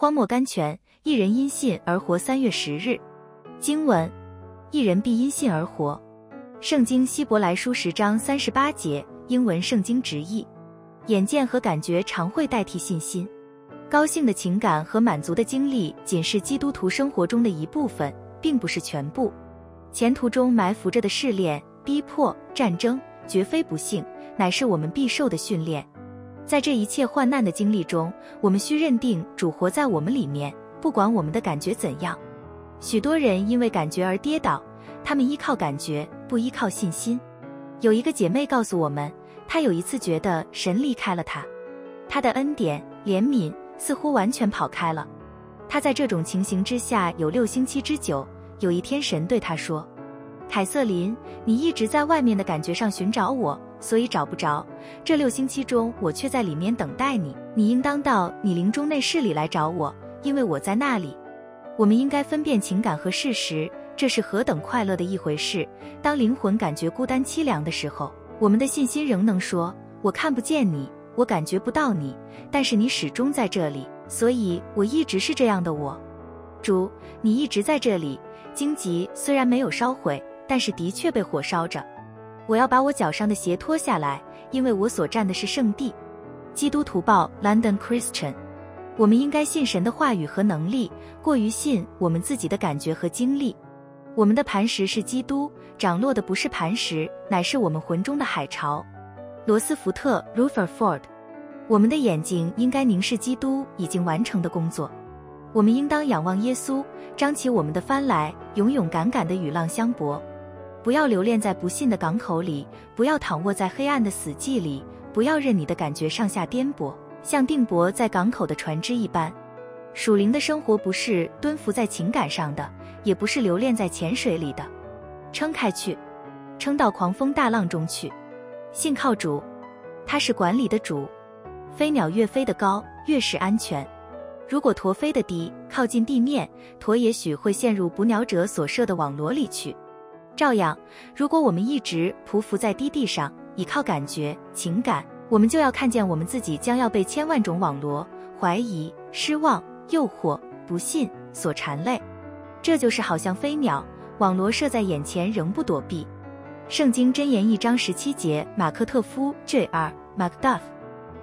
荒漠甘泉，一人因信而活。三月十日，经文：一人必因信而活。圣经希伯来书十章三十八节，英文圣经直译：眼见和感觉常会代替信心。高兴的情感和满足的经历仅是基督徒生活中的一部分，并不是全部。前途中埋伏着的试炼、逼迫、战争，绝非不幸，乃是我们必受的训练。在这一切患难的经历中，我们需认定主活在我们里面，不管我们的感觉怎样。许多人因为感觉而跌倒，他们依靠感觉，不依靠信心。有一个姐妹告诉我们，她有一次觉得神离开了她，她的恩典、怜悯。似乎完全跑开了。他在这种情形之下有六星期之久。有一天，神对他说：“凯瑟琳，你一直在外面的感觉上寻找我，所以找不着。这六星期中，我却在里面等待你。你应当到你灵中内室里来找我，因为我在那里。”我们应该分辨情感和事实，这是何等快乐的一回事！当灵魂感觉孤单凄凉的时候，我们的信心仍能说：“我看不见你。”我感觉不到你，但是你始终在这里，所以我一直是这样的我。主，你一直在这里。荆棘虽然没有烧毁，但是的确被火烧着。我要把我脚上的鞋脱下来，因为我所站的是圣地。基督徒报 London Christian。我们应该信神的话语和能力，过于信我们自己的感觉和经历。我们的磐石是基督，涨落的不是磐石，乃是我们魂中的海潮。罗斯福特 （Rutherford），我们的眼睛应该凝视基督已经完成的工作。我们应当仰望耶稣，张起我们的帆来，勇勇敢敢的与浪相搏。不要留恋在不幸的港口里，不要躺卧在黑暗的死寂里，不要任你的感觉上下颠簸，像定泊在港口的船只一般。属灵的生活不是蹲伏在情感上的，也不是留恋在浅水里的，撑开去，撑到狂风大浪中去。信靠主，他是管理的主。飞鸟越飞得高，越是安全。如果驼飞得低，靠近地面，驼也许会陷入捕鸟者所设的网罗里去。照样，如果我们一直匍匐在低地上，倚靠感觉、情感，我们就要看见我们自己将要被千万种网罗、怀疑、失望、诱惑、不信所缠累。这就是好像飞鸟，网罗设在眼前，仍不躲避。圣经箴言一章十七节，马克特夫 J.R. Macduff。